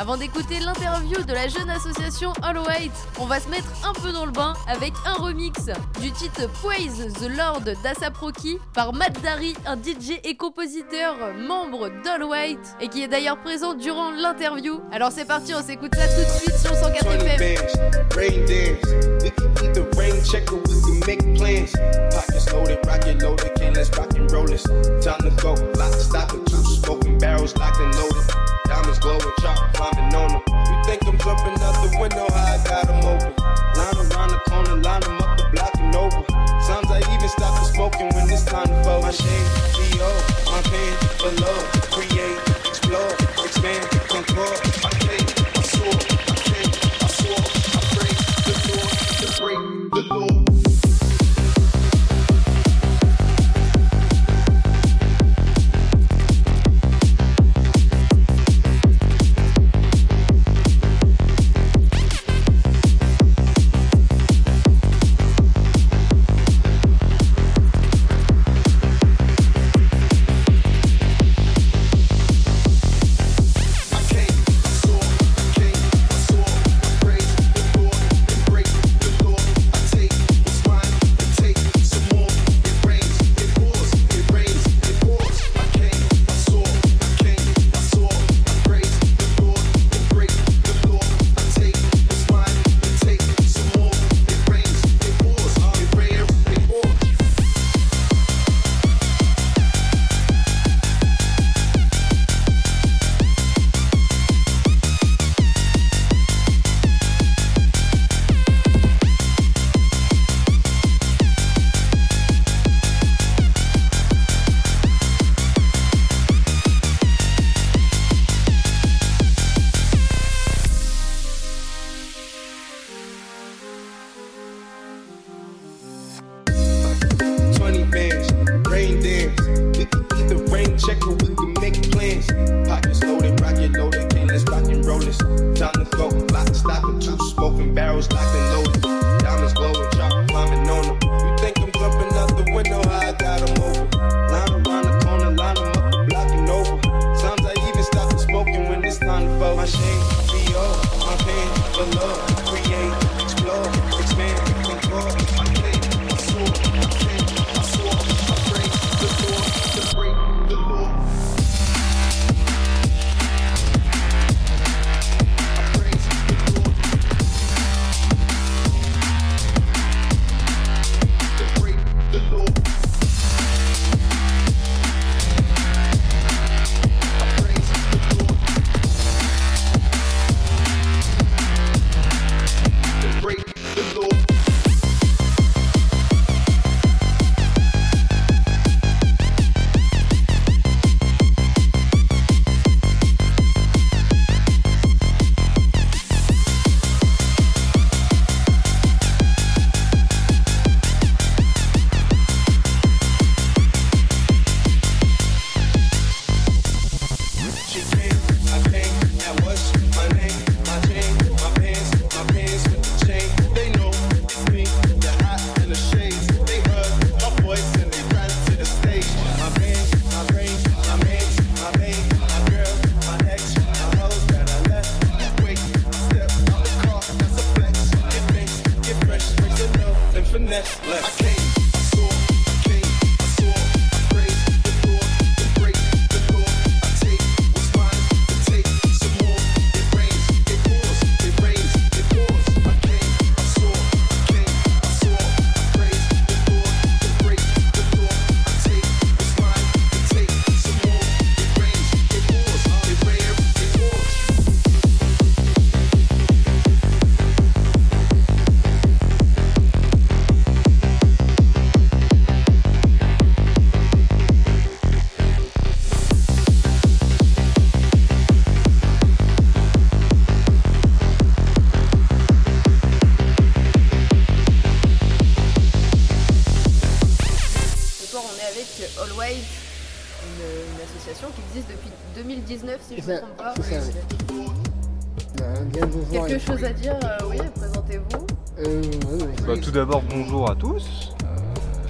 Avant d'écouter l'interview de la jeune association Hollow White, on va se mettre un peu dans le bain avec un remix du titre Praise the Lord d'Asaproki par Matt Dari, un DJ et compositeur membre d'Hollow White et qui est d'ailleurs présent durant l'interview. Alors c'est parti, on s'écoute ça tout de suite sur 104 FM. Need the rain checker, we can make plans. Pockets loaded, rocket loaded, can't let's rock and roll this. Time to go, lock, stop, and two smoking barrels locked and loaded. Diamonds glowing, chop climbing on them. You think I'm jumping out the window, how I got them open. Line around the corner, line them up the block and over. Sometimes I even stop the smoking when it's time to fold. My shade, G.O., my pants below. Free finesse less. Quelque chose à dire, euh, oui, présentez-vous. Euh, bah, tout d'abord, bonjour à tous. Euh,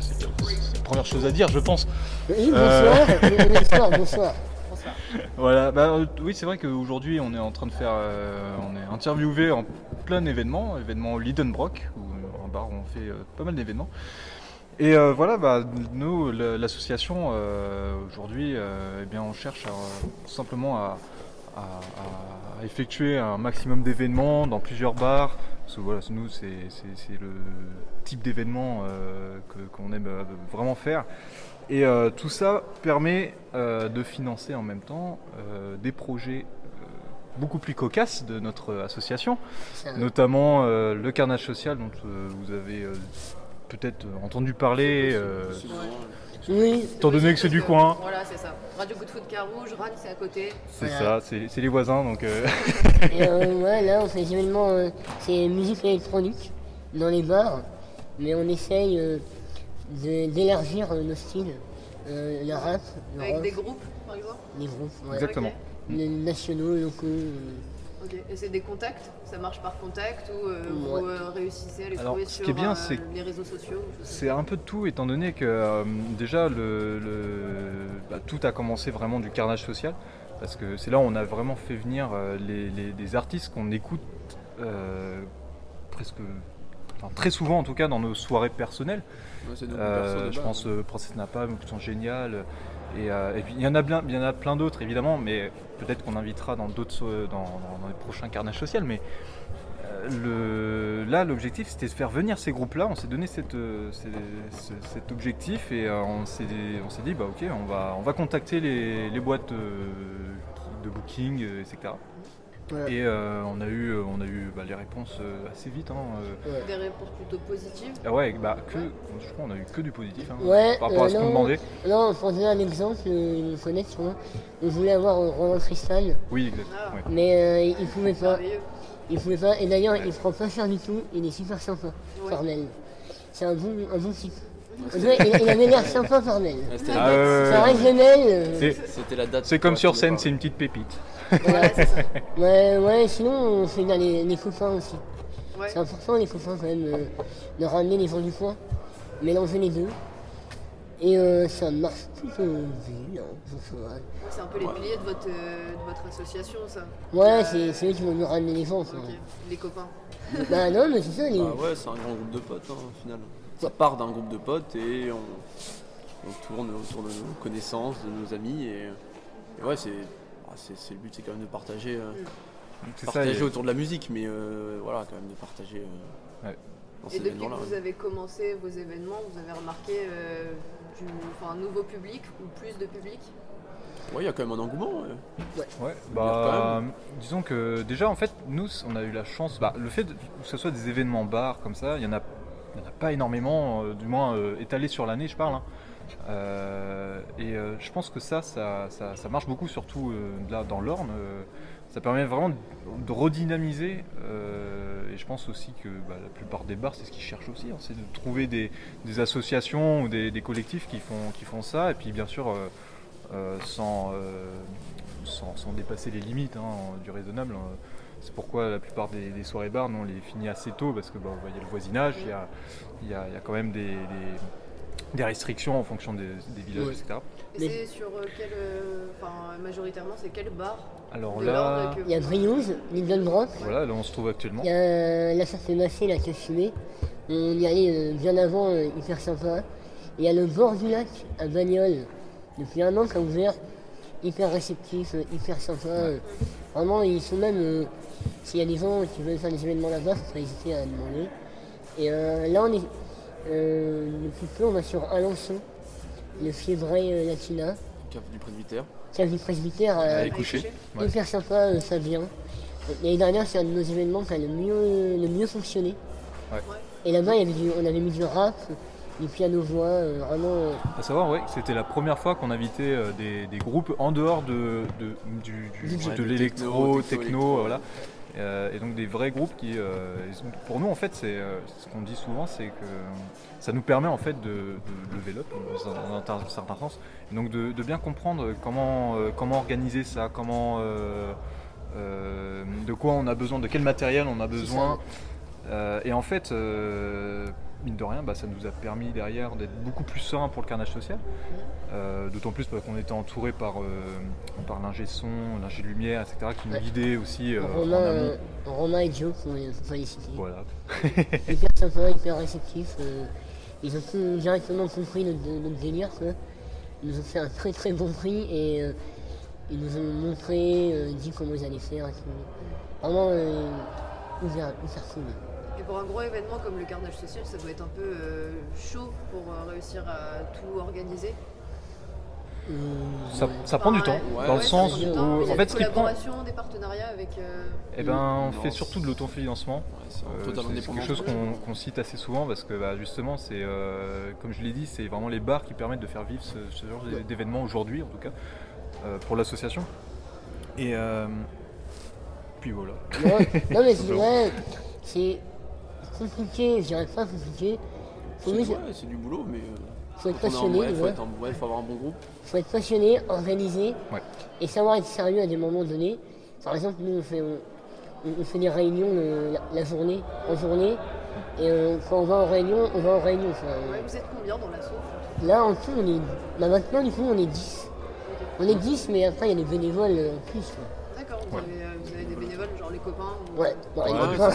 c'est la première chose à dire, je pense. Oui, bonsoir, bonsoir, bonsoir. bonsoir. Voilà, bah, oui, c'est vrai qu'aujourd'hui on est en train de faire. on est interviewé en plein événement, événement Lidenbrock, où un bar on fait pas mal d'événements. Et voilà, bah, nous, l'association, aujourd'hui, eh on cherche à, simplement à, à- à effectuer un maximum d'événements dans plusieurs bars. Parce que voilà, nous, c'est le type d'événement euh, que- qu'on aime euh, vraiment faire. Et euh, tout ça permet euh, de financer en même temps euh, des projets beaucoup plus cocasses de notre association, notamment euh, le carnage social dont euh, vous avez euh, peut-être entendu parler, euh, Oui, étant donné que c'est du coin. Voilà, c'est ça. Radio Good Food Carouge, Rannes, c'est à côté. C'est Voilà. ça, c'est c'est les voisins, donc euh, et euh, ouais, là on fait des événements, euh, c'est musique électronique dans les bars, mais on essaye euh, de- d'élargir euh, nos styles. Euh, le rap, le Avec rock, des groupes, par exemple? Les groupes, ouais. exactement. Les nationaux, locaux. Ok. Et c'est des contacts Ça marche par contact ou euh, vous euh, réussissez à les Alors, trouver ce sur qui est bien, euh, c'est- les réseaux sociaux C'est un peu de tout, étant donné que euh, déjà le, le- bah, tout a commencé vraiment du carnage social, parce que c'est là où on a vraiment fait venir les, les- des artistes qu'on écoute euh, presque, enfin, très souvent en tout cas dans nos soirées personnelles. Ouais, Euh, je pense hein. euh, Princesse Napalm qui sont géniales. Et, euh, il y en a a plein d'autres évidemment, mais peut-être qu'on invitera dans d'autres, dans, les prochains carnages sociaux. Mais euh, là, l'objectif, c'était de faire venir ces groupes-là. On s'est donné euh, cet objectif et on s'est, dit, bah ok, on va, on va contacter les, les boîtes de booking, etc. Et euh, on a eu, euh, on a eu bah, les réponses euh, assez vite. hein, euh. Des réponses plutôt positives. Ah ouais, bah que, je crois qu'on a eu que du positif hein, Ouais, par rapport à ce qu'on non. demandait. Non, pour donner un exemple, euh, ils me connaissent sûrement. On voulait avoir euh, Roland Cristal, Oui, exact. Ah. ouais. mais euh, il pouvait pas. Il pouvait pas. Et d'ailleurs, il prend pas cher du tout. Il est super sympa. Formel. C'est un bon, un bon type. Il, avait l'air sympa, Formel. Ouais, c'était, la date. ouais, C'est ouais, un ouais. régional. C'est- C'était la date. C'est comme Ouais, sur scène, c'est une petite pépite. C'est ça. Ouais, ouais, sinon on fait bien les, les copains aussi. Ouais. C'est important les copains quand même euh, de ramener les gens du coin, mélanger les deux. Et euh, ça marche plutôt bien. Ouais, C'est un peu les piliers de votre, euh, de votre association, ça. Ouais, Euh, c'est c'est eux qui vont nous ramener les gens. les copains. bah non, mais c'est ça, les... Bah ouais, c'est un grand groupe de potes hein, au final. Ça part d'un groupe de potes et on, on tourne autour de nos connaissances, de nos amis et, et ouais, c'est, ah, c'est, c'est le but, c'est quand même de partager, euh, ça, partager et- autour de la musique, mais euh, voilà, quand même de partager euh, Ouais. dans Et ces depuis que vous avez commencé vos événements, vous avez remarqué euh, du, un nouveau public ou plus de public? Ouais, il y a quand même un engouement. ouais. Ouais, bah, disons que déjà, en fait, nous, on a eu la chance, bah, le fait de- que ce soit des événements bars comme ça, il y en a, il y en a pas énormément, euh, du moins euh, étalés sur l'année, je parle. hein. Euh, et je pense que ça, ça, ça, marche beaucoup, surtout là dans l'Orne. ça permet vraiment de, redynamiser. et je pense aussi que bah, la plupart des bars, c'est ce qu'ils cherchent aussi, hein, c'est de trouver des, associations ou des, collectifs qui font, qui font ça. Et puis bien sûr, sans, sans, dépasser les limites hein, du raisonnable. C'est pourquoi la plupart des, des soirées bars, nous, on les finit assez tôt parce que bah, il y a le voisinage, il y a, il y a- il y a quand même des, des- des restrictions en fonction des, des villages, Ouais. etc. Et Mais- c'est sur euh, quel. euh, Enfin, majoritairement, c'est quel bar Alors là, Il y a vous- Briouze, Lindenbrock, voilà, là on se trouve actuellement. il y a la Charte Massé, la Cache Fumée. On y allait euh, bien avant, hyper sympa. Il y a le bord du lac à Bagnoles, depuis un an qui a ouvert, hyper réceptif, hyper sympa. euh. Vraiment, ils sont même. euh, S'il y a des gens qui veulent faire des événements là-bas, faut pas hésiter à demander. Et euh, là, on est. Euh, depuis peu, on va sur Alençon, le Fiebray euh, Latina, Cave du presbytère. cave du presbytère. couché. Ouais. Hyper sympa, ça vient. L'année dernière, c'est un de nos événements qui a le mieux, le mieux fonctionné. Ouais. Et là-bas, il y avait du- on avait mis du rap, piano-voix, euh, vraiment. euh, À savoir, que c'était la première fois qu'on invitait euh, des, des groupes en dehors de, de, du, de Ouais, l'électro, techno, techno, techno, voilà. Euh, et donc des vrais groupes qui, euh, pour nous en fait, c'est euh, ce qu'on dit souvent, c'est que ça nous permet en fait de, de lever up dans un, dans un certain sens, et donc de, de bien comprendre comment euh, comment organiser ça, comment euh, euh, de quoi on a besoin, de quel matériel on a besoin. Euh, et en fait, euh, mine de rien, bah, ça nous a permis derrière d'être beaucoup plus serein pour le carnage social. Euh, D'autant plus parce qu'on était entouré par, euh, par l'ingé son, l'ingé lumière, etc., qui nous Ouais. guidait aussi euh, Romain, euh, Romain et Joe, faut féliciter. Voilà. hyper sympa, hyper réceptif. euh, ils ont tout directement compris notre, notre délire. Quoi. Ils nous ont fait un très très bon prix et ils nous ont montré, dit comment ils allaient faire. Vraiment hyper, hyper cool. Et pour un gros événement comme le carnage social, ça doit être un peu euh, chaud pour euh, réussir à tout organiser. Euh, Ça, prend du temps, Ouais, dans le ouais, sens où, en fait, des ce qui prend, collaborations, des partenariats avec. euh, eh ben, on Non, fait surtout de l'autofinancement. Ouais, c'est Euh, quelque chose qu'on cite assez souvent parce que bah, justement, c'est euh, comme je l'ai dit, c'est vraiment les bars qui permettent de faire vivre ce, ce genre d'é- d'événement aujourd'hui, en tout cas, euh, pour l'association. Et euh, puis voilà. Non, non, mais c'est vrai, c'est compliqué, je dirais pas compliqué. Faut, C'est ouais, c'est du boulot, mais euh, faut être passionné, ouais, faut, ouais. être en- ouais, faut avoir un bon groupe. faut être passionné, organisé Ouais. et savoir être sérieux à des moments donnés. Par exemple, nous, on fait, on, on fait des réunions euh, la, la journée, en journée. Et euh, quand on va en réunion, on va en réunion. Enfin, euh, Ouais, vous êtes combien dans l'assaut? Là, en tout, on est. Bah, maintenant, du coup, on est 10. On est 10, mais après, il y a des bénévoles en plus. quoi. D'accord, vous, Ouais. avez, des ou- Ouais, bon, copains,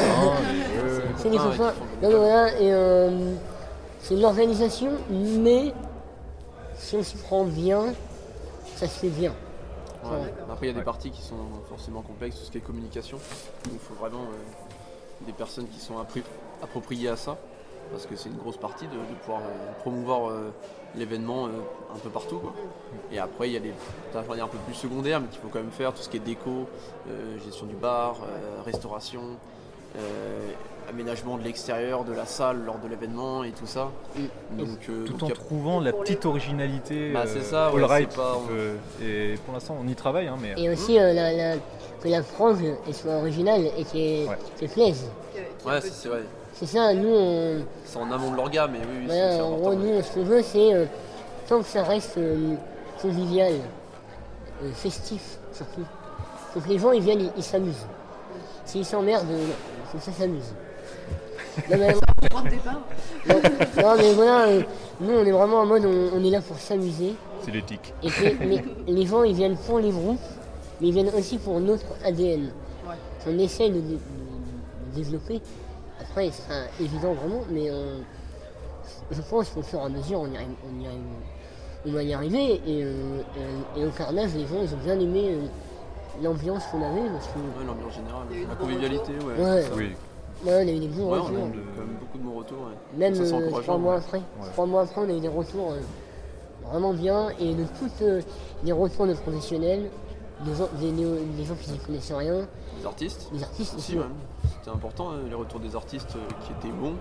c'est les copains, Non, voilà, et euh, c'est de l'organisation, mais si on s'y prend bien, ça se fait bien. Ouais. Ouais. Après, il y a des parties qui sont forcément complexes, tout ce qui est communication. Donc, il faut vraiment euh, des personnes qui sont appri- appropriées à ça, parce que c'est une grosse partie de, de pouvoir euh, promouvoir euh, l'événement euh, un peu partout. quoi. Et après, il y a des tâches un peu plus secondaires, mais qu'il faut quand même faire, tout ce qui est déco, euh, gestion du bar, euh, restauration, euh, aménagement de l'extérieur, de la salle lors de l'événement et tout ça. Donc, euh, Tout donc, en a- trouvant la petite originalité Bah, euh, c'est ça, all ouais, right, c'est pas- euh, et pour l'instant on y travaille hein, mais Et aussi euh, la, la- que la frange elle soit originale et qu'elle Ouais. plaise. Ouais, c'est vrai. C'est ça, nous, on, C'est en amont de l'orga, mais oui, oui, c'est voilà, c'est en important. gros, nous, ce qu'on veut, c'est euh, tant que ça reste euh, convivial, euh, festif surtout. Faut que les gens ils viennent, ils s'amusent. S'ils s'emmerdent, euh, faut que ça s'amuse. Non, mais, Point de départ. non, non, mais voilà, euh, nous on est vraiment en mode on, on est là pour s'amuser. c'est l'éthique. Et que les, les gens ils viennent pour les groupes, mais ils viennent aussi pour notre ADN. Ouais. qu'on essaie de, de- de développer. Après, c'est pas évident vraiment, mais je pense qu'au fur et à mesure, on, y arrive- on, y arrive- on va y arriver. Et, euh, et- et au carnage, les gens, ils ont bien aimé euh, l'ambiance qu'on avait. Parce que, Ouais, l'ambiance générale, la convivialité, ouais. Ouais. Oui, ouais, on a eu des bons Ouais, on a retours. eu quand même beaucoup de bons retours. ouais. Même euh, trois mois ouais. après. Trois mois après, on a eu des retours euh, vraiment bien. Et de toutes euh, les retours de professionnels, des gens, néo- qui ne connaissaient rien, Les artistes des artistes aussi. C'était important, hein, les retours des artistes euh, qui étaient bons.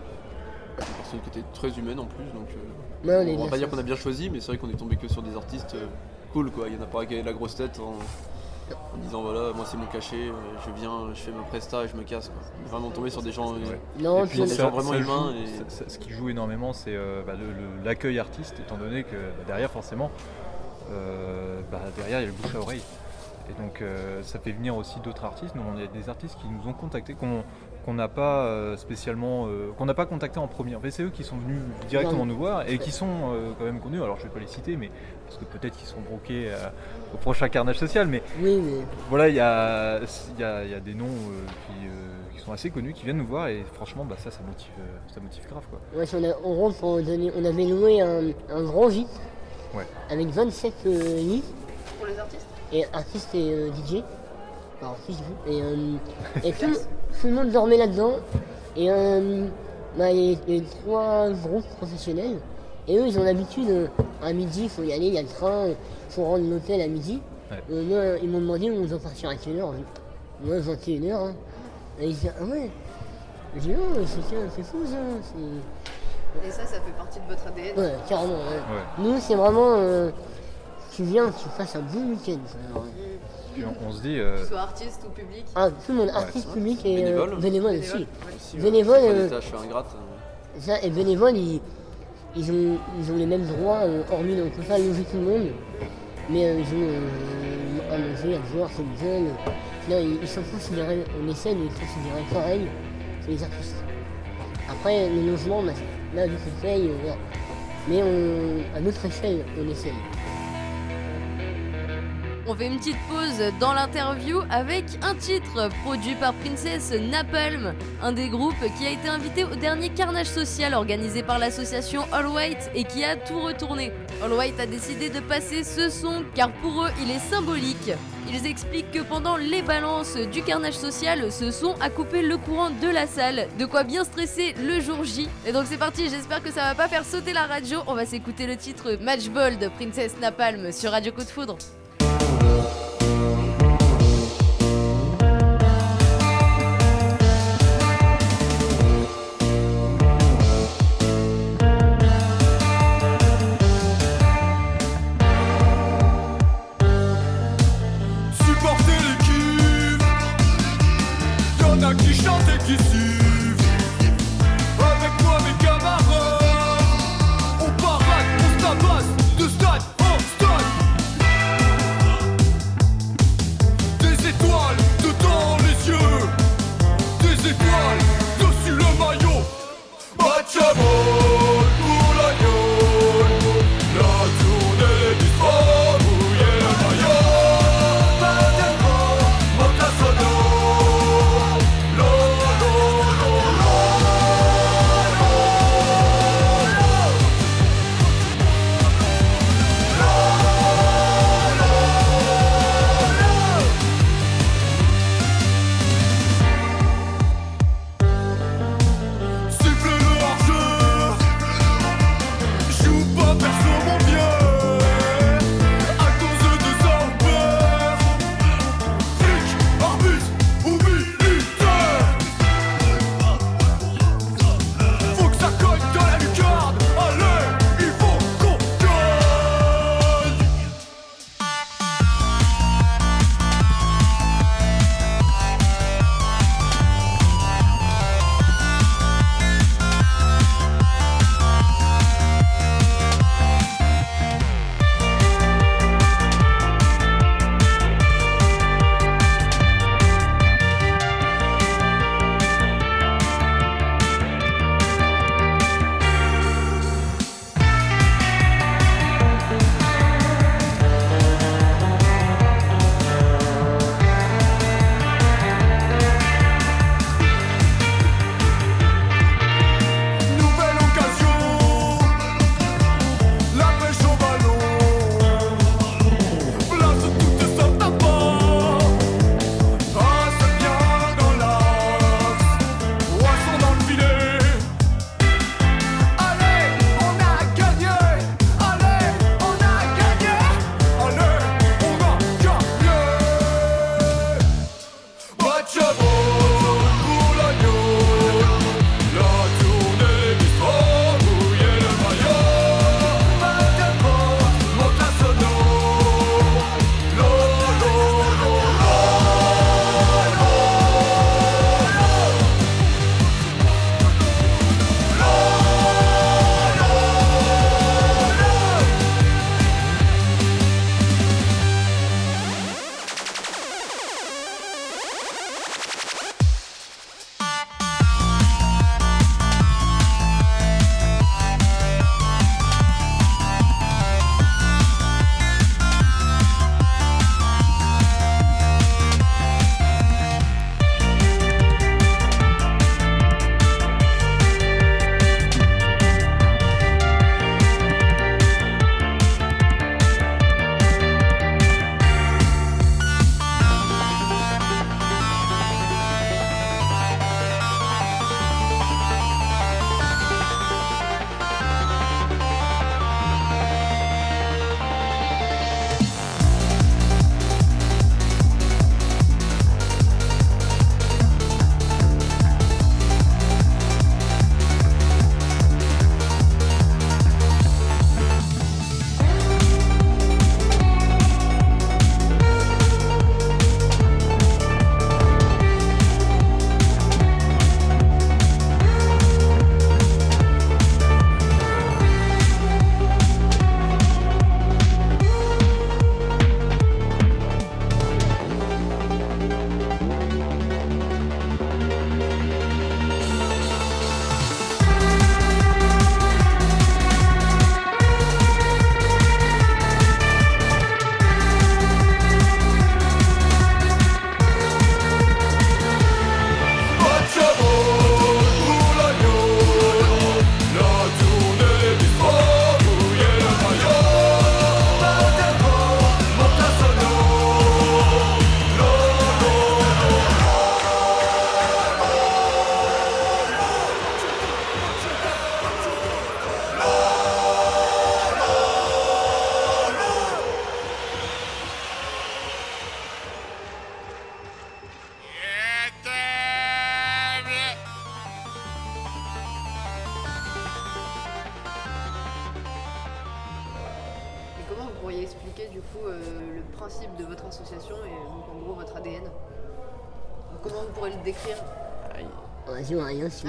Des personnes qui étaient très humaines en plus, donc euh, Ouais, on on va pas dire qu'on a bien choisi, mais c'est vrai qu'on est tombé que sur des artistes euh, cool quoi. Il y en a pas qui avaient la grosse tête en, en disant voilà, moi c'est mon cachet, je viens, je fais ma presta et je me casse. Quoi. On est Vraiment tombé sur des gens. euh. Non, Et puis des gens vraiment humains joue- et- ça- ça- ce qui joue énormément, c'est euh, bah, l'accueil artiste, étant donné que bah, derrière, forcément, euh, bah, derrière, il y a le bouche à oreille. Et donc, euh, ça fait venir aussi d'autres artistes. Nous, on a des artistes qui nous ont contactés, qu'on qu'on n'a pas euh, spécialement, euh, qu'on n'a pas contacté en premier. En fait, c'est eux qui sont venus directement nous voir et qui sont euh, quand même connus. Alors, je vais pas les citer, mais parce que peut-être qu'ils sont broqués euh, au prochain carnage social, mais oui, voilà, il y a, il y, a, il y a des noms euh, qui, euh, qui sont assez connus, qui viennent nous voir et franchement, bah, ça, ça motive, ça motive grave. Quoi. Ouais, on, a, pour donner- on avait loué un, un grand gîte Ouais. avec 27 euh, lits Pour les artistes? Et artistes et euh, DJ. Enfin. Et, euh, et tout, tout le monde dormait là-dedans. Et euh, bah, il y a- trois groupes professionnels. Et eux, ils ont l'habitude, euh, à midi, il faut y aller, il y a le train, il faut rendre l'hôtel à midi. Ouais. Euh, moi, ils m'ont demandé où on doit partir à quelle heure. Moi, 21h. Hein. Et ils disaient, ah ouais. J'ai dit, oh, c'est c'est fou ça. c'est- Et ça, ça fait partie de votre ADN. Ouais, carrément. ouais. Ouais. Nous, c'est vraiment. euh, tu viens, tu passes un bon week-end. ça. Puis on, on se dit, euh, Que ce soit artiste ou public. Ah, tout le monde, artiste, public et euh, Bénévole. bénévole Bénévole, aussi. ouais. aussi, ouais. Bénévole, C'est euh, tâches ingrates. euh. Ça, et bénévoles, ils, ils, ont, ils ont les mêmes droits, euh, hormis, on peut pas loger tout le monde, mais euh, ils ont euh, à manger, à boire, ils veulent. Là, ils, ils sont considérés, on essaie de les considérer pareil que les artistes. Après, le logement, Là, du euh, voilà. Mais on, à notre échelle, on essaye. On fait une petite pause dans l'interview avec un titre produit par Princess Napalm, un des groupes qui a été invité au dernier carnage social organisé par l'association All White et qui a tout retourné. All White a décidé de passer ce son car pour eux il est symbolique. Ils expliquent que pendant les balances du carnage social, ce son a coupé le courant de la salle, de quoi bien stresser le jour J. Et donc c'est parti, j'espère que ça va pas faire sauter la radio. On va s'écouter le titre Matchball de Princess Napalm sur Radio Coup de Foudre.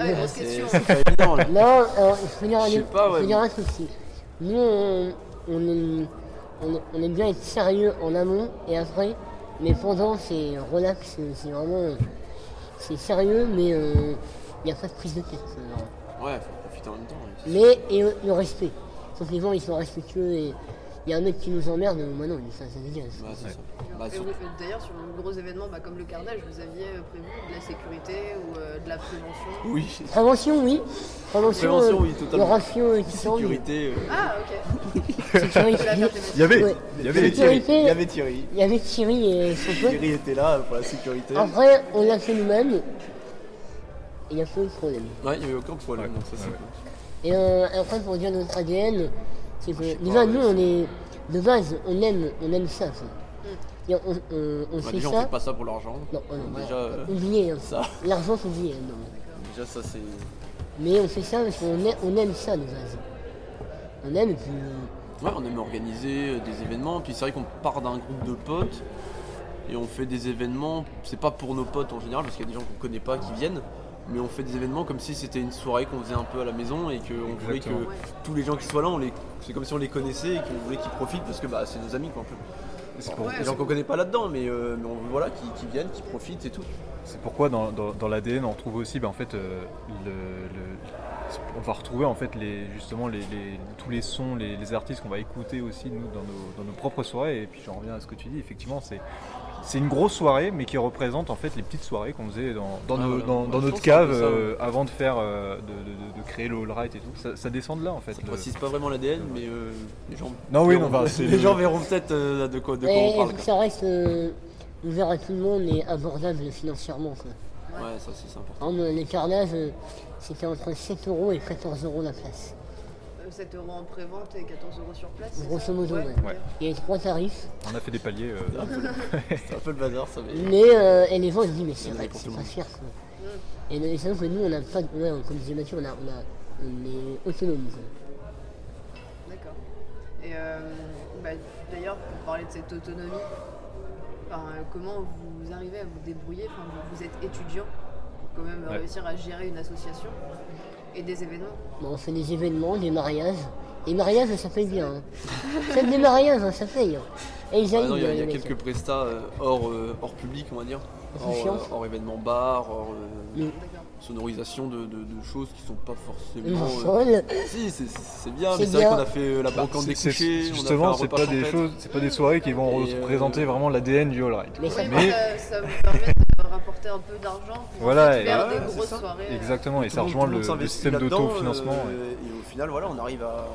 Ouais, vous- grosse C'est question. c'est pas évident. là. Non, alors, il faut dire, un- Je sais pas, il faut ouais. dire un truc aussi. Nous, on, on aime, on, on aime bien être sérieux en amont et après, mais pendant, c'est relax, c'est- vraiment. C'est sérieux, mais il n'y a pas de prise de tête. euh, Ouais, faut profiter en même temps. Mais et euh, le respect. Sauf que les gens, ils sont respectueux et il y a un mec qui nous emmerde, moi non, ça, ça dégage. c'est ça. Bah, sur- D'ailleurs, sur un gros événement bah, comme le carnage, vous aviez euh, prévu de la sécurité ou euh, de la prévention Oui, Prévention, oui. Prévention, Prévention, euh, oui, totalement. Le ratio euh, qui sécurité. euh, Ah, ok. Sécurité. Il y avait, Ouais. il y avait Thierry. Il y avait Thierry. Il y avait Thierry et son pote. Thierry était là pour la sécurité. Après, on l'a fait nous-mêmes. Et il n'y a pas eu de problème. Ouais, il n'y avait aucun problème. Ouais, donc ça, c'est ouais, cool. Et euh, après, pour dire notre ADN, c'est que déjà, pas, nous, on est. De base, on aime, on aime ça. Et on, on, on Bah, fait déjà, on ça. fait pas ça pour l'argent. Non, euh, Déjà, euh, hein. ça. L'argent, faut oublier. non. Déjà, ça, c'est. Mais on fait ça parce qu'on aime, on aime ça de base. On aime et puis. Ouais, on aime organiser euh, des événements. Puis c'est vrai qu'on part d'un groupe de potes et on fait des événements. C'est pas pour nos potes en général, parce qu'il y a des gens qu'on connaît pas qui viennent. Mais on fait des événements comme si c'était une soirée qu'on faisait un peu à la maison et qu'on voulait que tous les gens qui soient là, on les... c'est comme si on les connaissait et qu'on voulait qu'ils profitent parce que bah, c'est nos amis quoi, un peu. C'est pour- Ouais, Les gens qu'on connaît pas là-dedans, mais, euh, mais on veut voilà, qui, qui viennent, qui profitent et tout. C'est pourquoi dans, dans- dans l'ADN on retrouve aussi ben, en fait, euh, le, le- on va retrouver en fait les, justement les, les- tous les sons, les, les artistes qu'on va écouter aussi nous dans nos, dans nos propres soirées. Et puis j'en reviens à ce que tu dis, effectivement c'est c'est une grosse soirée mais qui représente en fait les petites soirées qu'on faisait dans, dans, Ouais, nos- voilà. dans- Ouais, dans je notre cave euh, avant de faire euh, de, de- de- de créer le All Right et tout. Ça, ça descend de là en fait. Ça le- précise pas vraiment l'ADN, mais euh, les gens. Non, oui, verront- non, bah, c'est les le- gens verront peut-être euh, de quoi, de quoi et on parle. quoi. ça reste euh, ouvert à tout le monde et abordable financièrement. Quoi. Ouais, ça aussi c'est important. Par exemple, les carnages, euh, c'était entre 7 euros et 14 euros la place. Euh, 7 euros en pré-vente et 14 euros sur place. Grosso modo, ouais. Ouais. Il y trois tarifs. On a fait des paliers. euh, C'est un peu le- c'est un peu le bazar, ça. Mais... Mais euh, et les gens ils se disent mais c'est vrai que c'est pas cher quoi. Et le- c'est vrai que nous on a pas de- ouais, comme disait Mathieu, on a, on a on est autonome quoi. D'accord. Et euh, bah, d'ailleurs, pour parler de cette autonomie, enfin, euh, comment vous arrivez à vous débrouiller? Enfin, vous, vous êtes étudiant pour quand même Ouais. réussir à gérer une association et des événements. Bon, on fait des événements, des mariages. Les mariages ça paye bien. Hein. Faites des mariages, hein, ça paye. hein. Et ils Ah non, il y a, il y a quelques prestats euh, hors, euh, hors public, on va dire. Hors, euh, hors événement bar, hors euh, Mm. Sonorisation de, de- de choses qui sont pas forcément. en euh, solent. Si, c'est- c'est c'est bien, C'est mais c'est vrai qu'on a fait euh, la brocante des Bah, C'est- c'est- couchers, fait un Justement, c'est pas des choses, c'est pas des soirées qui vont euh, représenter vraiment l'ADN du All Right. Mais Mais- ça, vous permet rapporter un peu d'argent pour Voilà, ensuite et- faire Ouais, des grosses ça. soirées. euh, Exactement, et ça rejoint le système d'autofinancement. euh, ouais. Et au final, voilà, on arrive à,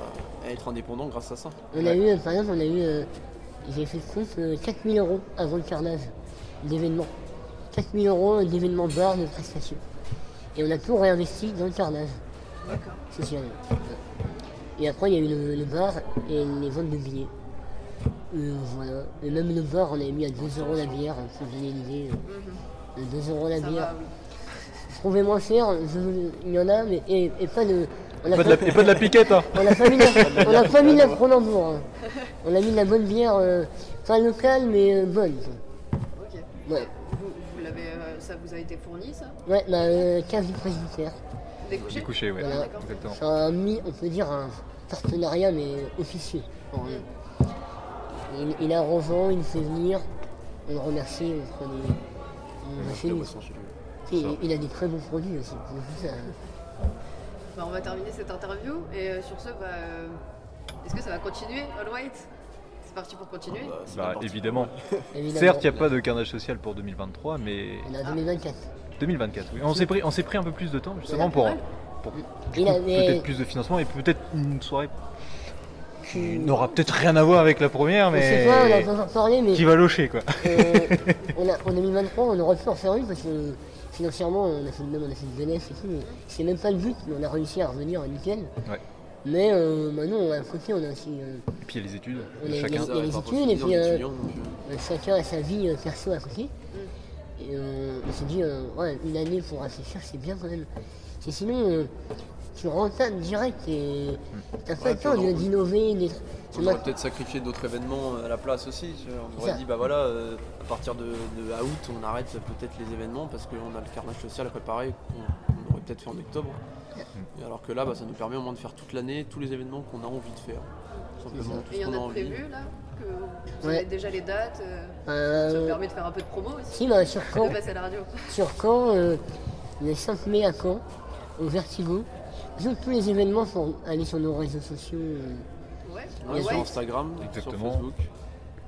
à être indépendant grâce à ça. On a eu, par exemple, on a eu, euh, j'ai fait le compte, euh, 4000 euros avant le carnage d'événements. 4000 euros d'événements bar, de prestations. Et on a tout réinvesti dans le carnage D'accord. social. Et après, il y a eu le, le bar et les ventes de billets. Euh, voilà. Et même le bar, on avait mis à 2 euros la bière, pour vous donner l'idée. euh, de 2 euros la Ça bière. oui. Trouvez moins cher, je- il y en a, mais et, et pas de. On a Pas de la- et pas de la piquette, hein On n'a pas mis la, on a pas mis la Cronenbourg. hein. On a mis de la bonne bière, euh, pas locale, mais euh, bonne. Ok. Ouais, Vous, vous l'avez, euh, ça vous a été fourni, ça? Ouais bah, euh, cave du presbytère. Des couchers, ouais. Voilà. Exactement. C'est un on peut dire un partenariat, mais officieux. Bon, il, il a revend, il nous fait venir, on le remercie, on lui. Il, a des très bons produits aussi. Bah, on va terminer cette interview et euh, sur ce, bah, euh, est-ce que ça va continuer, All White? C'est parti pour continuer Bah, Bah, évidemment. Évidemment. Certes, il n'y a pas de carnage social pour 2023, mais On est en 2024. 2024, oui. On s'est pris, on s'est pris un peu plus de temps, justement, pour, pour a- mais- peut-être plus de financement et peut-être une soirée qui n'aura peut-être rien à voir avec la première, On sait pas, on a mais pas encore parlé, mais qui va locher, quoi. euh, on a, en 2023, on aurait pu en faire une parce que financièrement, on a fait, même on a fait une jeunesse et tout. mais C'est même pas le but, mais on a réussi à revenir nickel. Ouais. Mais euh, maintenant, à côté, on a aussi. euh, Et puis il y a les études, On est- chacun. Il y a les études, et puis, on euh, chacun a sa vie euh, perso à côté. Et euh, on s'est dit, euh, ouais, une année pour réfléchir, c'est bien quand même. Parce que sinon, euh, tu rentables direct et t'as pas Ouais, le temps puis on de- en- d'innover, On aurait peut-être sacrifié d'autres événements à la place aussi. On aurait Ça. dit, bah voilà, euh, à partir de, de à août, on arrête peut-être les événements parce qu'on a le carnage social à préparer qu'on aurait peut-être fait en octobre. Et alors que là, bah, ça nous permet au moins de faire toute l'année tous les événements qu'on a envie de faire. Tout Simplement, tout Et il y ce en qu'on a a envie. prévu là que vous Ouais. avez déjà les dates. euh, Ça Euh, permet de faire un peu de promo aussi. si, bah, sur Caen, De passer à la radio. sur Caen euh, le 5 mai à Caen, au Vertigo. Donc, tous les événements, faut aller sur nos réseaux sociaux. euh. Ouais. Ouais, Ouais. Sur Instagram, Exactement. sur Facebook.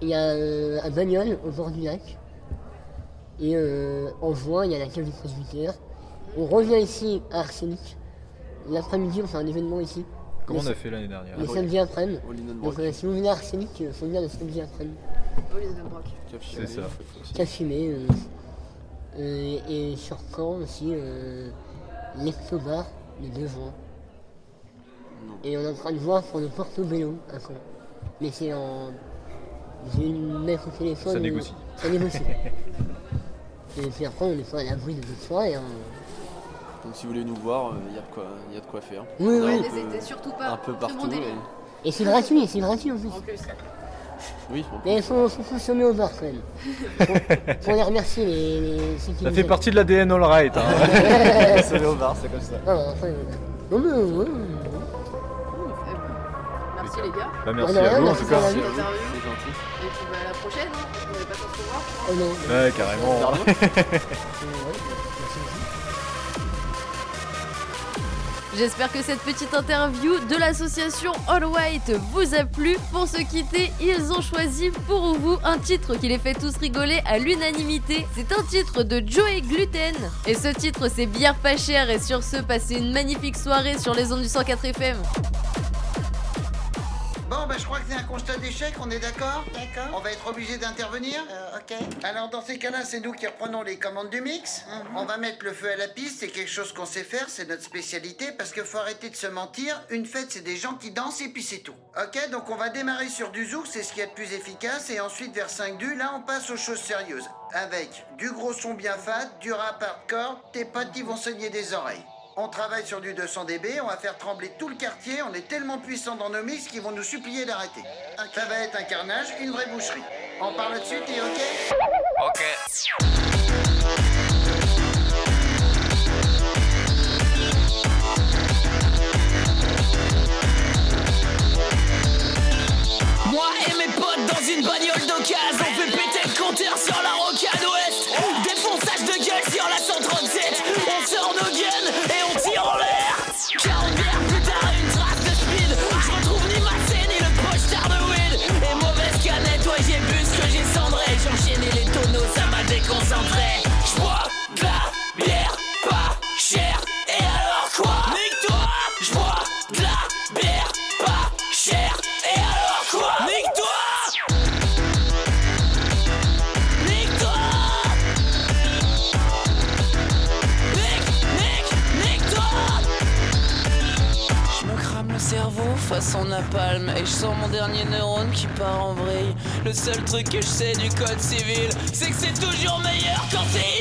Il y a euh, à Bagnoles, au bord du lac. Et euh, en juin, il y a la cave du presbytère. On revient ici à Arsenic. L'après-midi, on fait un événement ici. Comme on a fait l'année dernière. le samedi après-midi. Donc euh, si vous venez à Arsenic, il faut venir le samedi après-midi. C'est ça. euh, euh, et sur Caen aussi, euh, l'Ectobar, le 2 juin. Non. Et on est en train de voir pour le à Caen. Mais c'est en... Je vais le mettre au téléphone. Ça et- négocie. Ça négocie. et puis après, on n'est pas à l'abri de toute soirée. Hein. Donc si vous voulez nous voir, il y, a de quoi- y a de quoi faire. Oui, oui. un peu- N'hésitez surtout pas. Un peu bon partout. et- Et c'est gratuit, c'est gratuit en plus. En plus. Oui, on- Mais il faut, faut consommer au bar quand même. Pour, pour les remercier, les, les- ceux qui Ça nous fait aident. partie de l'ADN All Right. Hein. c'est au bar, c'est comme ça. Non, après, non, mais, ouais, Eh ben, Merci les gars. Bah, merci Ouais, à vous en tout cas. à Merci vous. à vous, Interview. c'est gentil. Et puis bah, à la prochaine, hein, parce qu'on n'avait pas de se voir. oh non. Ouais, carrément. J'espère que cette petite interview de l'association All White vous a plu. Pour se quitter, ils ont choisi pour vous un titre qui les fait tous rigoler à l'unanimité. C'est un titre de Joey Gluten. Et ce titre, c'est bière pas chère. Et sur ce, passez une magnifique soirée sur les ondes du 104 FM. Ben je crois que c'est un constat d'échec, on est d'accord D'accord. On va être obligé d'intervenir Ok. Alors dans ces cas-là, c'est nous qui reprenons les commandes du mix. On va mettre le feu à la piste, c'est quelque chose qu'on sait faire, c'est notre spécialité, parce qu'il faut arrêter de se mentir. Une fête, c'est des gens qui dansent et puis c'est tout. Ok, donc on va démarrer sur du zouk, c'est ce qu'il y a de plus efficace, et ensuite vers 5 du, là on passe aux choses sérieuses. Avec du gros son bien fat, du rap hardcore, tes potes ils vont saigner des oreilles. On travaille sur du 200 dB, on va faire trembler tout le quartier, on est tellement puissants dans nos mix qu'ils vont nous supplier d'arrêter. Ça va être un carnage, une vraie boucherie. On parle dessus, t'es ok Moi et mes potes dans une bagnole d'occasion On fait Le seul truc que je sais du code civil C'est que c'est toujours meilleur quand c'est